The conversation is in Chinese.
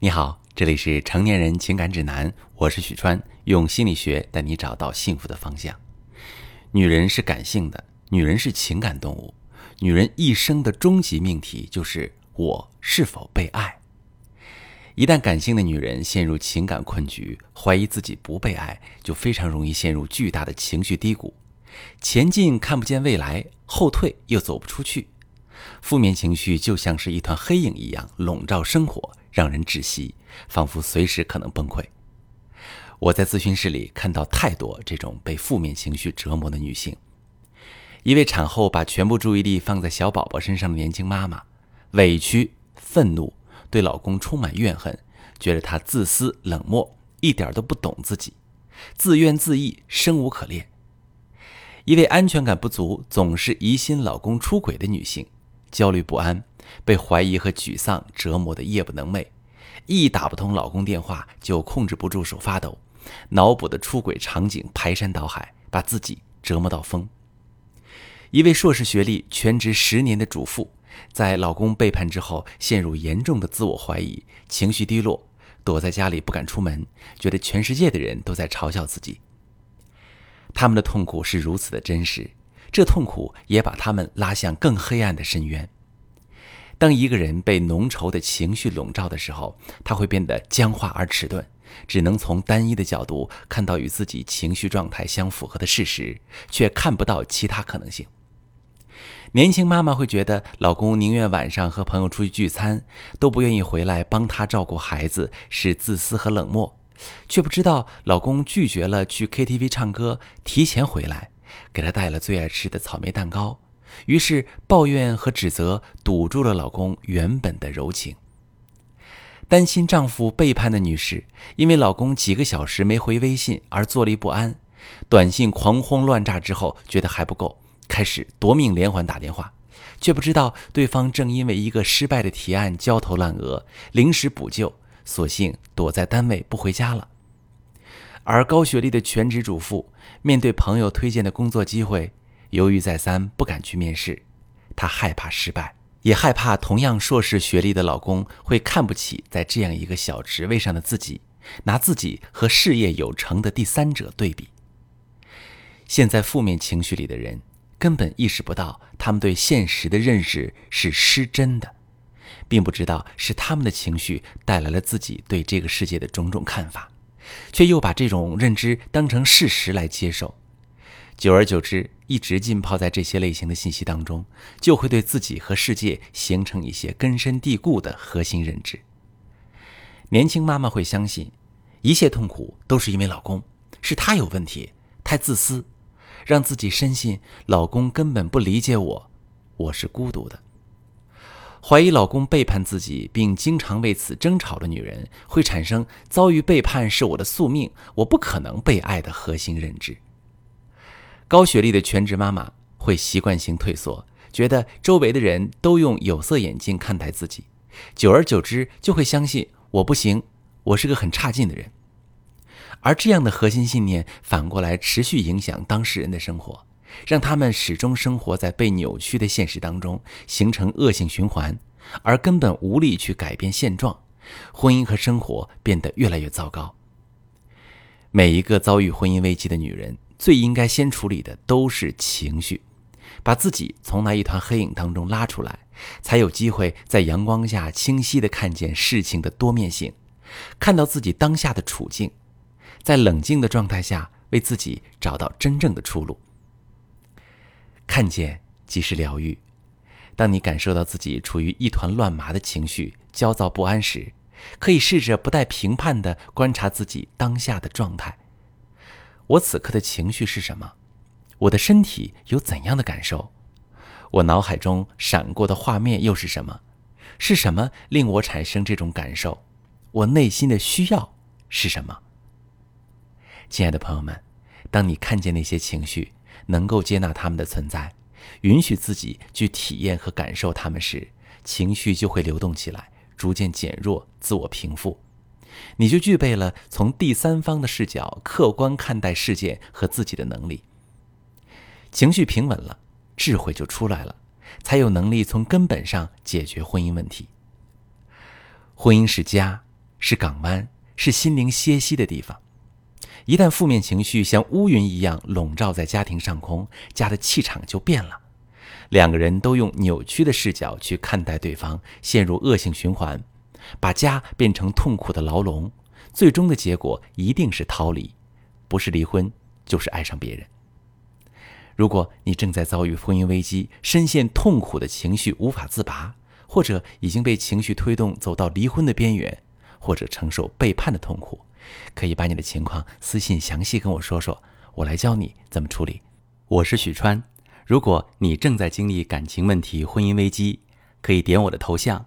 你好，这里是成年人情感指南，我是许川，用心理学带你找到幸福的方向。女人是感性的，女人是情感动物，女人一生的终极命题就是我是否被爱。一旦感性的女人陷入情感困局，怀疑自己不被爱，就非常容易陷入巨大的情绪低谷，前进看不见未来，后退又走不出去。负面情绪就像是一团黑影一样笼罩生活，让人窒息，仿佛随时可能崩溃。我在咨询室里看到太多这种被负面情绪折磨的女性。一位产后把全部注意力放在小宝宝身上的年轻妈妈，委屈、愤怒，对老公充满怨恨，觉得他自私冷漠，一点都不懂自己，自怨自艾，生无可恋。一位安全感不足，总是疑心老公出轨的女性。焦虑不安，被怀疑和沮丧折磨得夜不能寐，一打不通老公电话就控制不住手发抖，脑补的出轨场景排山倒海，把自己折磨到疯。一位硕士学历、全职十年的主妇，在老公背叛之后，陷入严重的自我怀疑，情绪低落，躲在家里不敢出门，觉得全世界的人都在嘲笑自己。他们的痛苦是如此的真实。这痛苦也把他们拉向更黑暗的深渊。当一个人被浓稠的情绪笼罩的时候，他会变得僵化而迟钝，只能从单一的角度看到与自己情绪状态相符合的事实，却看不到其他可能性。年轻妈妈会觉得老公宁愿晚上和朋友出去聚餐，都不愿意回来帮她照顾孩子，是自私和冷漠，却不知道老公拒绝了去 KTV 唱歌，提前回来。给她带了最爱吃的草莓蛋糕，于是抱怨和指责堵住了老公原本的柔情。担心丈夫背叛的女士，因为老公几个小时没回微信而坐立不安，短信狂轰乱炸之后觉得还不够，开始夺命连环打电话，却不知道对方正因为一个失败的提案焦头烂额，临时补救，索性躲在单位不回家了。而高学历的全职主妇面对朋友推荐的工作机会，犹豫再三，不敢去面试。她害怕失败，也害怕同样硕士学历的老公会看不起在这样一个小职位上的自己，拿自己和事业有成的第三者对比。现在负面情绪里的人根本意识不到，他们对现实的认识是失真的，并不知道是他们的情绪带来了自己对这个世界的种种看法。却又把这种认知当成事实来接受，久而久之，一直浸泡在这些类型的信息当中，就会对自己和世界形成一些根深蒂固的核心认知。年轻妈妈会相信，一切痛苦都是因为老公，是他有问题，太自私，让自己深信老公根本不理解我，我是孤独的。怀疑老公背叛自己，并经常为此争吵的女人，会产生遭遇背叛是我的宿命，我不可能被爱的核心认知。高学历的全职妈妈会习惯性退缩，觉得周围的人都用有色眼镜看待自己，久而久之就会相信我不行，我是个很差劲的人。而这样的核心信念反过来持续影响当事人的生活。让他们始终生活在被扭曲的现实当中，形成恶性循环，而根本无力去改变现状，婚姻和生活变得越来越糟糕。每一个遭遇婚姻危机的女人，最应该先处理的都是情绪，把自己从那一团黑影当中拉出来，才有机会在阳光下清晰的看见事情的多面性，看到自己当下的处境，在冷静的状态下为自己找到真正的出路。看见即是疗愈。当你感受到自己处于一团乱麻的情绪、焦躁不安时，可以试着不带评判的观察自己当下的状态。我此刻的情绪是什么？我的身体有怎样的感受？我脑海中闪过的画面又是什么？是什么令我产生这种感受？我内心的需要是什么？亲爱的朋友们，当你看见那些情绪，能够接纳他们的存在，允许自己去体验和感受他们时，情绪就会流动起来，逐渐减弱，自我平复，你就具备了从第三方的视角客观看待事件和自己的能力。情绪平稳了，智慧就出来了，才有能力从根本上解决婚姻问题。婚姻是家，是港湾，是心灵歇息的地方。一旦负面情绪像乌云一样笼罩在家庭上空，家的气场就变了。两个人都用扭曲的视角去看待对方，陷入恶性循环，把家变成痛苦的牢笼。最终的结果一定是逃离，不是离婚，就是爱上别人。如果你正在遭遇婚姻危机，深陷痛苦的情绪无法自拔，或者已经被情绪推动走到离婚的边缘，或者承受背叛的痛苦，可以把你的情况私信详细跟我说说，我来教你怎么处理。我是许川。如果你正在经历感情问题、婚姻危机，可以点我的头像，